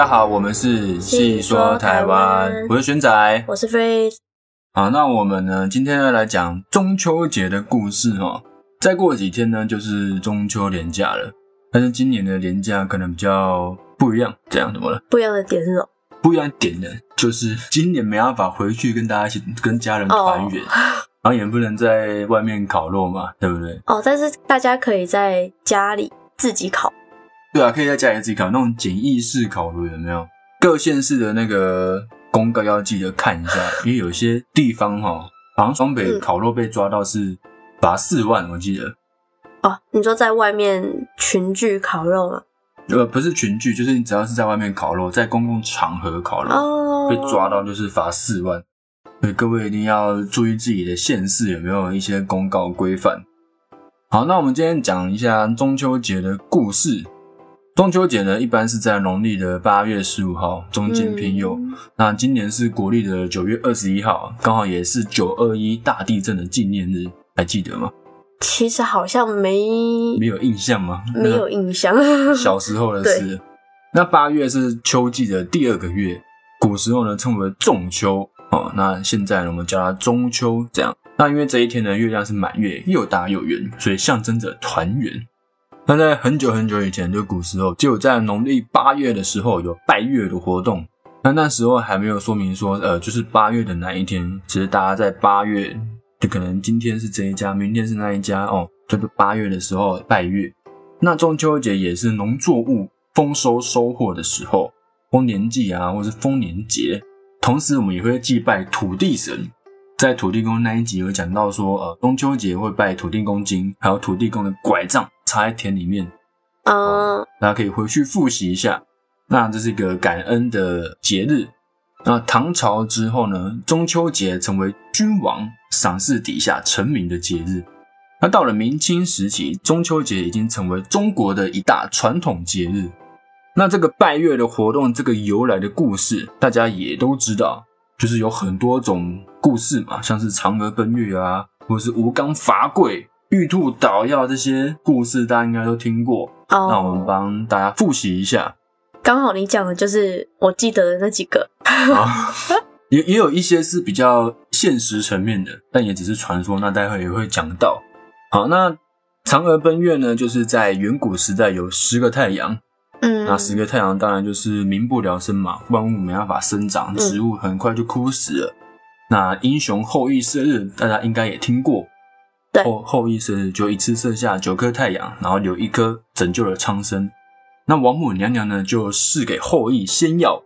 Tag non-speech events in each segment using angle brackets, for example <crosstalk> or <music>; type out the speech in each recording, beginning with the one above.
大家好，我们是细说台湾，我是玄仔，我是 Free。好，那我们呢，今天要来讲中秋节的故事哦。再过几天呢，就是中秋连假了，但是今年的连假可能比较不一样，这样怎么了？不一样的点是什么？不一样点呢，就是今年没办法回去跟大家一起跟家人团圆，然后也不能在外面烤肉嘛，对不对？哦，但是大家可以在家里自己烤。对啊，可以在家里自己烤那种简易式烤炉，有没有？各县市的那个公告要记得看一下，因为有些地方哈，好像双北烤肉被抓到是罚四万，我记得。哦，你说在外面群聚烤肉吗？呃，不是群聚，就是你只要是在外面烤肉，在公共场合烤肉被抓到，就是罚四万。所以各位一定要注意自己的县市有没有一些公告规范。好，那我们今天讲一下中秋节的故事。中秋节呢，一般是在农历的八月十五号，中间偏右。那今年是国历的九月二十一号，刚好也是九二一大地震的纪念日，还记得吗？其实好像没没有印象吗？没有 <laughs> 印象，小时候的事。那八月是秋季的第二个月，古时候呢称为仲秋哦。那现在呢，我们叫它中秋。这样，那因为这一天呢，月亮是满月，又大又圆，所以象征着团圆。那在很久很久以前，就古时候，就有在农历八月的时候有拜月的活动。那那时候还没有说明说，呃，就是八月的哪一天，只是大家在八月，就可能今天是这一家，明天是那一家哦，就是八月的时候拜月。那中秋节也是农作物丰收收获的时候，丰年祭啊，或是丰年节。同时，我们也会祭拜土地神。在土地公那一集有讲到说，呃，中秋节会拜土地公金，还有土地公的拐杖插在田里面，嗯，大家可以回去复习一下。那这是一个感恩的节日。那唐朝之后呢，中秋节成为君王赏赐底下臣民的节日。那到了明清时期，中秋节已经成为中国的一大传统节日。那这个拜月的活动，这个由来的故事，大家也都知道。就是有很多种故事嘛，像是嫦娥奔月啊，或者是吴刚伐桂、玉兔捣药这些故事，大家应该都听过。那我们帮大家复习一下。刚好你讲的就是我记得的那几个。<laughs> 也也有一些是比较现实层面的，但也只是传说。那待会也会讲到。好，那嫦娥奔月呢，就是在远古时代有十个太阳。嗯，那十个太阳当然就是民不聊生嘛，万物没办法生长，植物很快就枯死了。那英雄后羿射日，大家应该也听过。后后羿射日就一次射下九颗太阳，然后留一颗拯救了苍生。那王母娘娘呢，就赐给后羿仙药，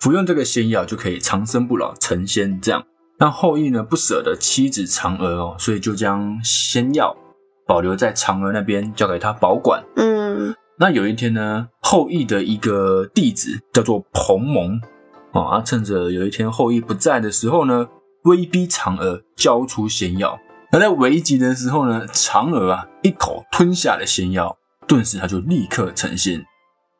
服用这个仙药就可以长生不老，成仙。这样，那后羿呢不舍得妻子嫦娥哦，所以就将仙药保留在嫦娥那边，交给她保管。嗯。那有一天呢，后羿的一个弟子叫做彭蒙，啊，趁着有一天后羿不在的时候呢，威逼嫦娥交出仙药。而在危急的时候呢，嫦娥啊一口吞下了仙药，顿时他就立刻成仙，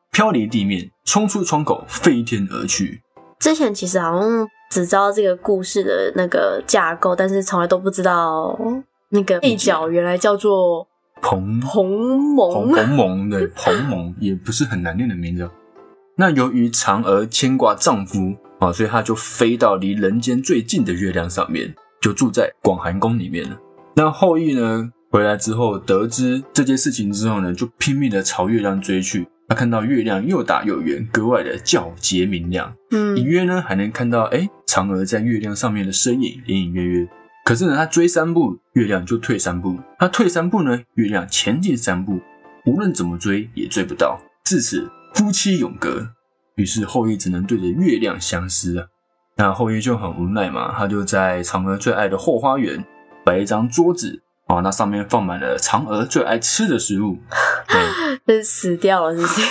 飘离地面，冲出窗口，飞天而去。之前其实好像只知道这个故事的那个架构，但是从来都不知道那个配角原来叫做。彭彭蒙，彭蒙的彭蒙 <laughs> 也不是很难念的名字。那由于嫦娥牵挂丈夫啊，所以她就飞到离人间最近的月亮上面，就住在广寒宫里面了。那后羿呢，回来之后得知这件事情之后呢，就拼命的朝月亮追去。他看到月亮又大又圆，格外的皎洁明亮。嗯，隐约呢还能看到哎，嫦娥在月亮上面的身影，隐隐约约。可是呢，他追三步，月亮就退三步；他退三步呢，月亮前进三步。无论怎么追，也追不到。至此，夫妻永隔。于是后羿只能对着月亮相思啊。那后羿就很无奈嘛，他就在嫦娥最爱的后花园摆一张桌子啊，那上面放满了嫦娥最爱吃的食物。对，<laughs> 死掉了，是不是？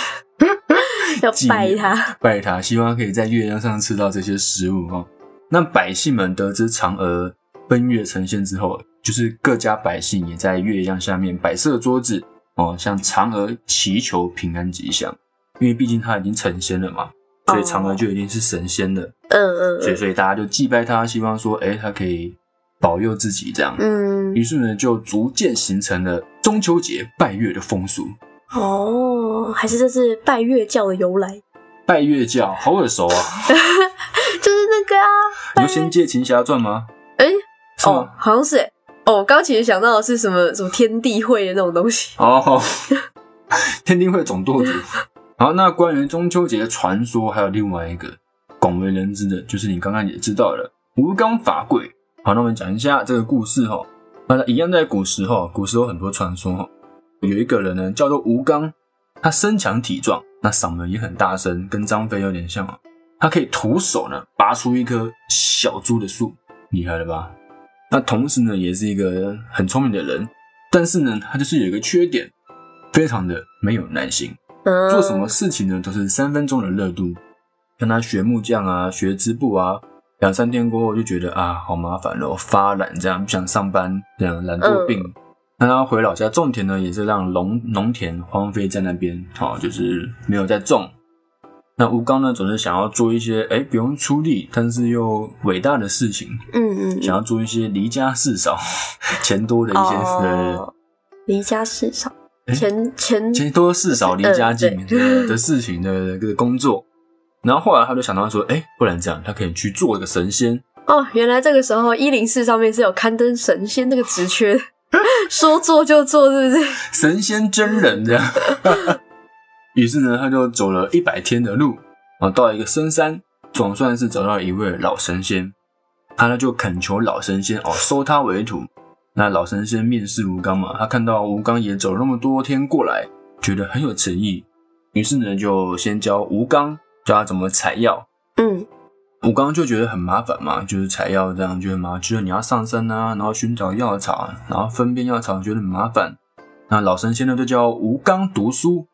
要拜他，<laughs> 拜他，希望可以在月亮上吃到这些食物啊。那百姓们得知嫦娥。奔月成仙之后，就是各家百姓也在月亮下面摆设桌子哦，向嫦娥祈求平安吉祥。因为毕竟她已经成仙了嘛，所以嫦娥就已经是神仙了。嗯嗯。所以所以大家就祭拜她，希望说，哎，她可以保佑自己这样。嗯。于是呢，就逐渐形成了中秋节拜月的风俗。哦，还是这是拜月教的由来？拜月教，好耳熟啊！<laughs> 就是那个啊，你说《仙界奇侠传》吗？哎、是哦？，好像是哎、哦，我刚其实想到的是什么什么天地会的那种东西。<laughs> 哦，天地会总舵主。<laughs> 好，那关于中秋节的传说，还有另外一个广为人知的，就是你刚刚也知道了吴刚伐桂。好，那我们讲一下这个故事哈。那一样在古时候，古时候很多传说哈。有一个人呢，叫做吴刚，他身强体壮，那嗓门也很大声，跟张飞有点像啊。他可以徒手呢拔出一棵小株的树，厉害了吧？那同时呢，也是一个很聪明的人，但是呢，他就是有一个缺点，非常的没有耐心，嗯，做什么事情呢都是三分钟的热度。像他学木匠啊，学织布啊，两三天过后就觉得啊，好麻烦了，发懒，这样不想上班，这样懒惰病。那他回老家种田呢，也是让农农田荒废在那边，好、就是没有在种。那吴刚呢，总是想要做一些哎不用出力，但是又伟大的事情，嗯嗯，想要做一些离家事少、<laughs> 钱多的一些事。哦，离家事少，钱钱钱多事少离家近的事情的这个工作。然后后来他就想到说，哎，不然这样，他可以去做一个神仙。哦，原来这个时候一零四上面是有刊登神仙这个职缺，<laughs> 说做就做，是不是？<laughs> 神仙真人这样。于是呢，他就走了一百天的路，啊，到了一个深山，总算是找到一位老神仙。他呢就恳求老神仙哦收他为徒。那老神仙面试吴刚嘛，他看到吴刚也走了那么多天过来，觉得很有诚意，于是呢就先教吴刚教他怎么采药。嗯吴刚就觉得很麻烦嘛，就是采药这样觉得很麻烦，觉得你要上山啊，然后寻找药草，然后分辨药草，觉得很麻烦。那老神仙呢就教吴刚读书，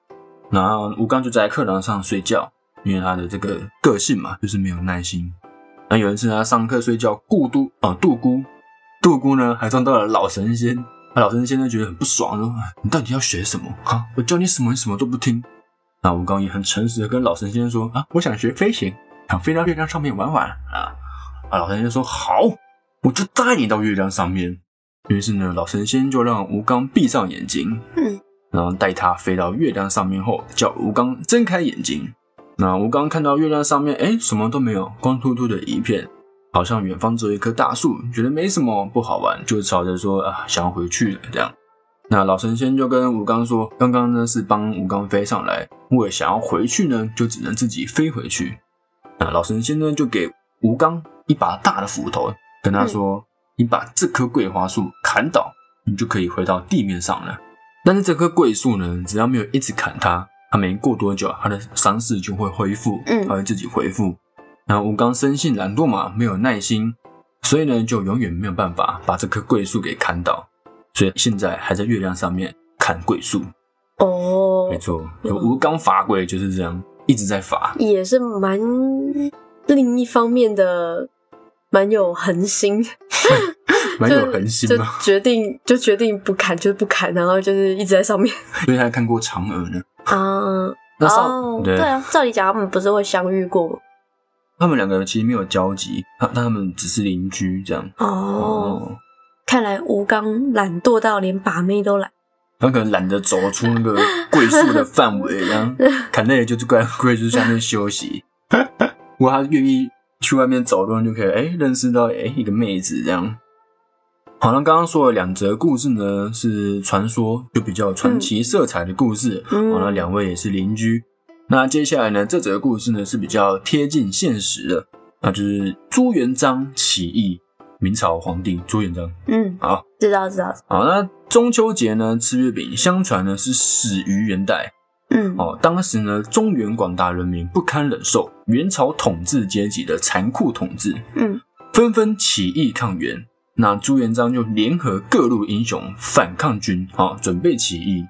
然后吴刚就在课堂上睡觉，因为他的这个个性嘛，就是没有耐心。那有一次他上课睡觉，顾都啊杜姑，杜姑呢还撞到了老神仙，那老神仙呢觉得很不爽，说你到底要学什么啊？我教你什么你什么都不听。那吴刚也很诚实的跟老神仙说啊，我想学飞行。想飞到月亮上面玩玩啊！啊，老神仙说好，我就带你到月亮上面。于是呢，老神仙就让吴刚闭上眼睛，嗯，然后带他飞到月亮上面后，叫吴刚睁开眼睛。那吴刚看到月亮上面，哎，什么都没有，光秃秃的一片，好像远方只有一棵大树，觉得没什么不好玩，就吵着说啊，想要回去了这样。那老神仙就跟吴刚说，刚刚呢是帮吴刚飞上来，为了想要回去呢，就只能自己飞回去。那老神仙呢，就给吴刚一把大的斧头，跟他说：“你把这棵桂花树砍倒，你就可以回到地面上了。但是这棵桂树呢，只要没有一直砍它，它没过多久，它的伤势就会恢复，嗯它会自己恢复。那吴刚生性懒惰嘛，没有耐心，所以呢，就永远没有办法把这棵桂树给砍倒，所以现在还在月亮上面砍桂树。哦没，错，有吴刚伐桂就是这样，一直在伐。也是蛮另一方面的，蛮有恒心，<laughs> 蛮有恒心就嘛。就决定就决定不砍，就是不砍，然后就是一直在上面 <laughs> 因为他还看过嫦娥呢。啊。<laughs> 那上、哦，对对啊，照理讲他们不是会相遇过吗？他们两个其实没有交集，他但他们只是邻居这样。哦，看来吴刚懒惰到连把妹都懒。他可能懒得走出那个桂树的范围，然后 <laughs> 砍累了就在桂树下面休息。如果他愿意去外面走路，就可以哎、认识到哎、一个妹子这样。好，那刚刚说的两则故事呢，是传说，就比较有传奇色彩的故事。嗯好，那两位也是邻居。那接下来呢，这则故事呢是比较贴近现实的，那就是朱元璋起义，明朝皇帝朱元璋。嗯，好，知道知道。好，那中秋节呢吃月饼，相传呢是始于元代。嗯，哦，当时呢中原广大人民不堪忍受元朝统治阶级的残酷统治，嗯纷纷起义抗元。那朱元璋就联合各路英雄反抗军，啊、准备起义。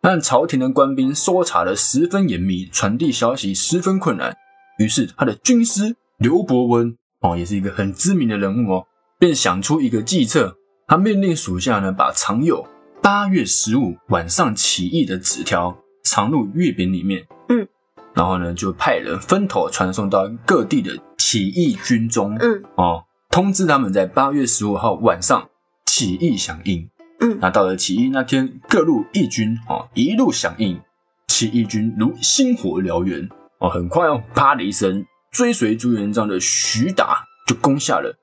但朝廷的官兵搜查的十分严密，传递消息十分困难。于是他的军师刘伯温，哦，也是一个很知名的人物哦，便想出一个计策。他命令属下呢，把藏有八月十五晚上起义的纸条藏入月饼里面。嗯，然后呢，就派人分头传送到各地的起义军中。嗯哦，通知他们在八月十五号晚上起义响应。嗯那到了起义那天，各路义军哦一路响应，起义军如星火燎原，哦，很快哦，啪的一声，追随朱元璋的徐达就攻下了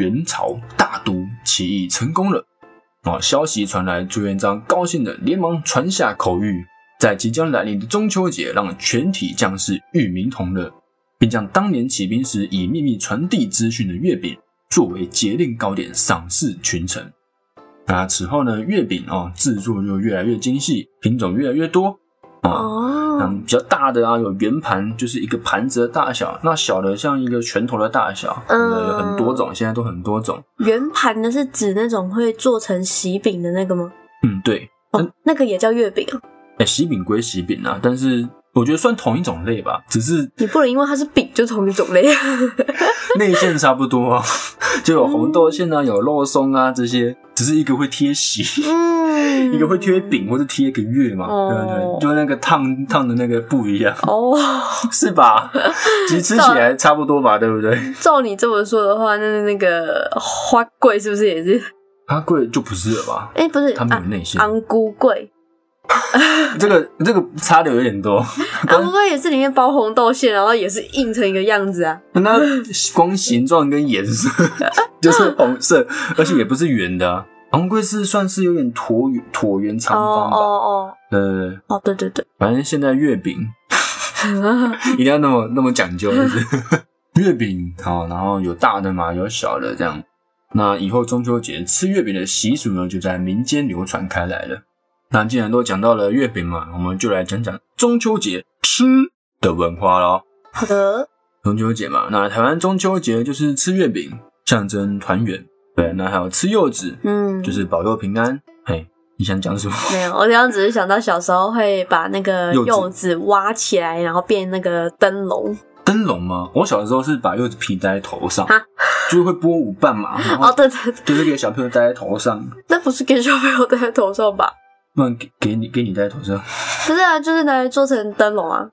元朝大都，起义成功了。哦，消息传来，朱元璋高兴的连忙传下口谕，在即将来临的中秋节，让全体将士与民同乐，并将当年起兵时以秘密传递资讯的月饼作为节令糕点赏赐群臣。那此后呢，月饼哦制作就越来越精细，品种越来越多。哦，嗯，比较大的啊，有圆盘，就是一个盘子的大小；那小的像一个拳头的大小，嗯有很多种，现在都很多种。圆盘的是指那种会做成喜饼的那个吗？嗯，对，哦，那个也叫月饼啊。哎、喜饼归喜饼啊，但是我觉得算同一种类吧，只是你不能因为它是饼就同一种类。<laughs> 内馅差不多啊，就有红豆馅啊，有肉松啊这些，只是一个会贴喜。嗯，<laughs> 一个会贴饼，或者贴个月嘛，哦对不对？就那个烫烫的那个不一样，哦。是吧？其实吃起来差不多吧，对不对？<laughs> 照你这么说的话，那那个花桂是不是也是？花贵就不是了吧？哎、不是，它没有啊内馅，昂菇桂，<laughs> 这个这个差的有点多。昂菇桂也是里面包红豆馅，然后也是印成一个样子啊。那光形状跟颜色 <laughs> 就是红色，而且也不是圆的、啊。昂贵是算是有点椭圆椭圆长哦方吧？哦哦，哦，对对对，反正现在月饼 <laughs> 一定要那么那么讲究，就是月饼好，然后有大的嘛，有小的这样。那以后中秋节吃月饼的习俗呢，就在民间流传开来了。那既然都讲到了月饼嘛，我们就来讲讲中秋节吃的文化咯。好的，中秋节嘛，那台湾中秋节就是吃月饼，象征团圆。对，那还有吃柚子，嗯，就是保佑平安。嘿，你想讲什么？没有，我刚刚只是想到小时候会把那个柚子挖起来，然后变那个灯笼。灯笼吗？我小时候是把柚子皮戴在头上哈，就是会拨五瓣嘛，然哦，后对对对，就是给小朋友戴在头上，那不是给小朋友戴在头上吧？不然给给你给你戴在头上。不是啊，就是拿来做成灯笼啊。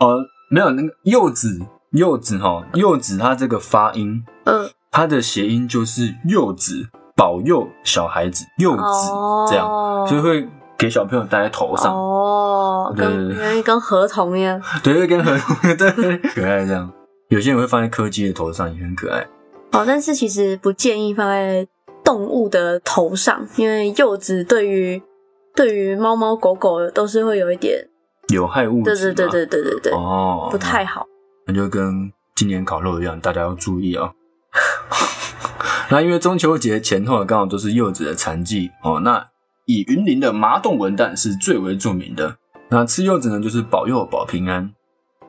哦，没有那个柚子，柚子哈，柚子它这个发音，嗯，它的谐音就是柚子，保佑小孩子柚子、哦这样，所以会给小朋友戴在头上。哦，对跟跟合同一样。<laughs> 对，会跟很对可爱这样。有些人会放在柯基的头上，也很可爱。哦，但是其实不建议放在动物的头上，因为柚子对于对于猫猫狗狗都是会有一点，有害物质对对对嘛对对对对，哦，不太好。那就跟今年烤肉一样，大家要注意哦。<laughs> 那因为中秋节前后刚好都是柚子的产季哦，那以云林的麻洞文旦是最为著名的。那吃柚子呢，就是保佑保平安。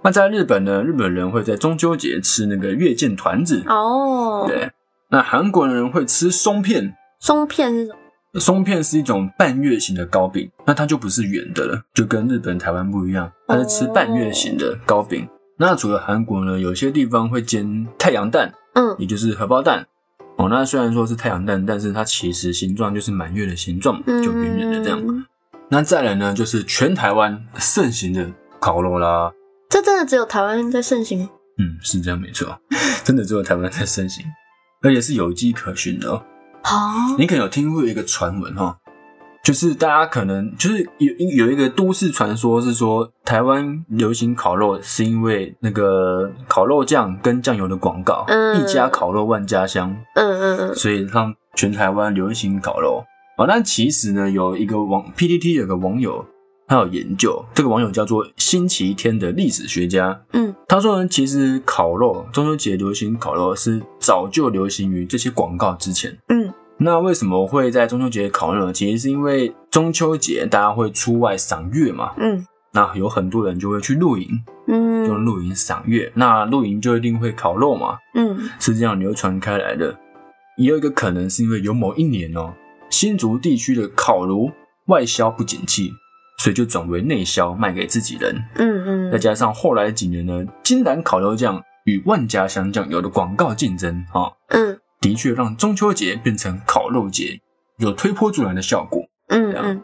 那在日本呢，日本人会在中秋节吃那个月见团子，哦，对。那韩国人会吃松片，松片是什么？松片是一种半月形的糕饼，那它就不是圆的了，就跟日本、台湾不一样，它是吃半月形的糕饼。那除了韩国呢，有些地方会煎太阳蛋，嗯，也就是荷包蛋。哦，那虽然说是太阳蛋，但是它其实形状就是满月的形状，就圆圆的这样。嗯那再来呢，就是全台湾盛行的烤肉啦。这真的只有台湾在盛行吗？嗯，是这样没错，<laughs> 真的只有台湾在盛行，而且是有迹可循的哦。啊，你可能有听过一个传闻哈，就是大家可能就是有有一个都市传说是说，台湾流行烤肉是因为那个烤肉酱跟酱油的广告，嗯。一家烤肉万家香，嗯嗯嗯，所以让全台湾流行烤肉。啊，那其实呢，有一个网 PPT 有个网友，他有研究，这个网友叫做星期天的历史学家，嗯，他说呢，其实烤肉中秋节流行烤肉是早就流行于这些广告之前。嗯，那为什么会在中秋节烤肉呢？其实是因为中秋节大家会出外赏月嘛，嗯那有很多人就会去露营，嗯用露营赏月。那露营就一定会烤肉嘛，嗯是这样流传开来的。也有一个可能是因为有某一年哦，新竹地区的烤炉外销不景气，所以就转为内销卖给自己人。嗯嗯，再加上后来几年呢，金兰烤肉酱与万家香酱油的广告竞争啊、嗯的确让中秋节变成烤肉节，有推波助澜的效果。嗯嗯，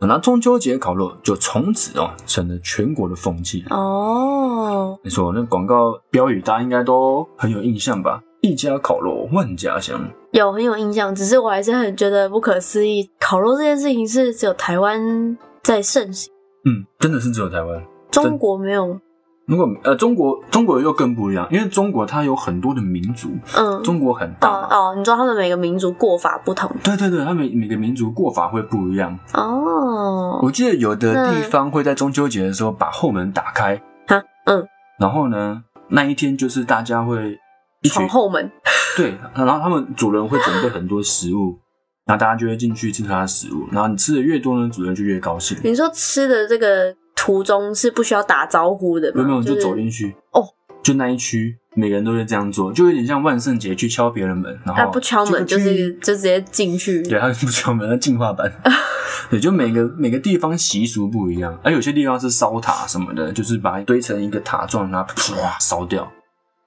那中秋节烤肉就从此哦成了全国的风气。哦，没错，那广告标语大家应该都很有印象吧？一家烤肉万家香。有很有印象，只是我还是很觉得不可思议，烤肉这件事情是只有台湾在盛行，嗯，真的是只有台湾。中国没有。如果呃中国中国又更不一样，因为中国它有很多的民族，嗯，中国很大。哦哦，你说他们每个民族过法不同对对对，他们每个民族过法会不一样。哦。我记得有的地方会在中秋节的时候把后门打开，哈，嗯，然后呢，那一天就是大家会一后门。<laughs> 对，然后他们主人会准备很多食物，然后大家就会进去吃他的食物，然后你吃的越多呢，主人就越高兴。你说吃的这个途中是不需要打招呼的吗？有没有就就是走进去哦，就那一区，每个人都会这样做，就有点像万圣节去敲别人门，然后啊，不敲门就是就直接进去。对，他不敲门，他进化版。<laughs> 对，就每个每个地方习俗不一样，而有些地方是烧塔什么的，就是把它堆成一个塔状，然后唰烧掉。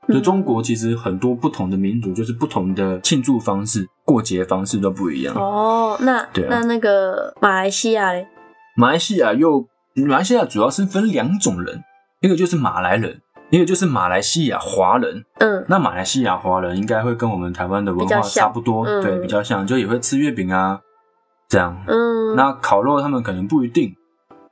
就嗯中国其实很多不同的民族，就是不同的庆祝方式、过节方式都不一样。哦，那对啊那那个马来西亚嘞？马来西亚又，马来西亚主要是分两种人，一个就是马来人，一个就是马来西亚华人。嗯，那马来西亚华人应该会跟我们台湾的文化差不多，嗯对，比较像，就也会吃月饼啊，这样。嗯，那烤肉他们可能不一定，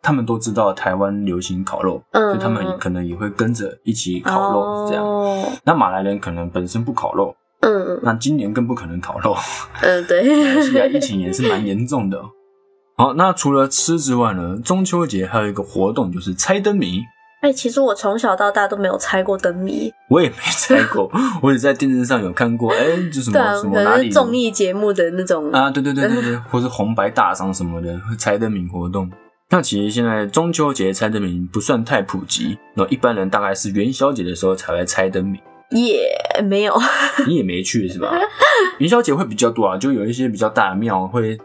他们都知道台湾流行烤肉，嗯所以他们也可能也会跟着一起烤肉这样。哦，那马来人可能本身不烤肉，嗯那今年更不可能烤肉。嗯，马来西亚，疫情也是蛮严重的。好，那除了吃之外呢，中秋节还有一个活动就是猜灯谜。哎，其实我从小到大都没有猜过灯谜，我也没猜过，<laughs> 我只在电视上有看过，哎、就什么什么哪里综艺节目的那种，啊，对对对对对，或是红白大赏什么的猜灯谜活动。那其实现在中秋节猜灯谜不算太普及，那一般人大概是元宵节的时候才会猜灯谜。也没有，你也没去是吧？<laughs> 元宵节会比较多啊，就有一些比较大的庙会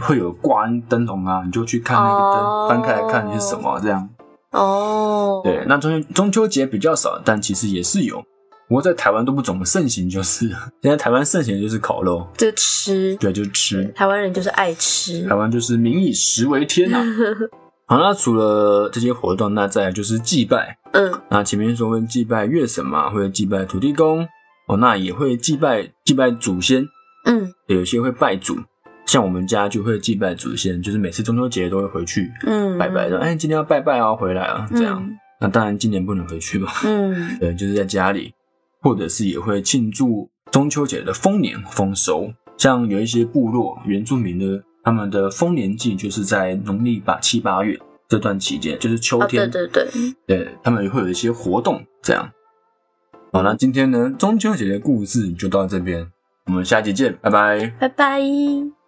会有挂灯笼啊，你就去看那个灯，哦翻开来看是什么这样。哦，对，那中秋中秋节比较少，但其实也是有。不过在台湾都不怎么盛行，就是了 <laughs> 现在台湾盛行的就是烤肉，就吃，对，就是吃。台湾人就是爱吃台，湾就是民以食为天啊。<laughs> 好，那除了这些活动，那再来就是祭拜。嗯那前面说会祭拜月神嘛，会祭拜土地公哦，那也会祭拜祭拜祖先，嗯有些会拜祖。像我们家就会祭拜祖先，就是每次中秋节都会回去嗯，拜拜的。哎，今天要拜拜哦，回来啊，这样。嗯那当然今年不能回去嘛，嗯 <laughs> 对，就是在家里，或者是也会庆祝中秋节的丰年丰收。像有一些部落原住民的，他们的丰年祭就是在农历八七八月这段期间，就是秋哦，对天，对对，对他们也会有一些活动这样。好，那今天呢中秋节的故事就到这边，我们下期见，拜拜。拜拜。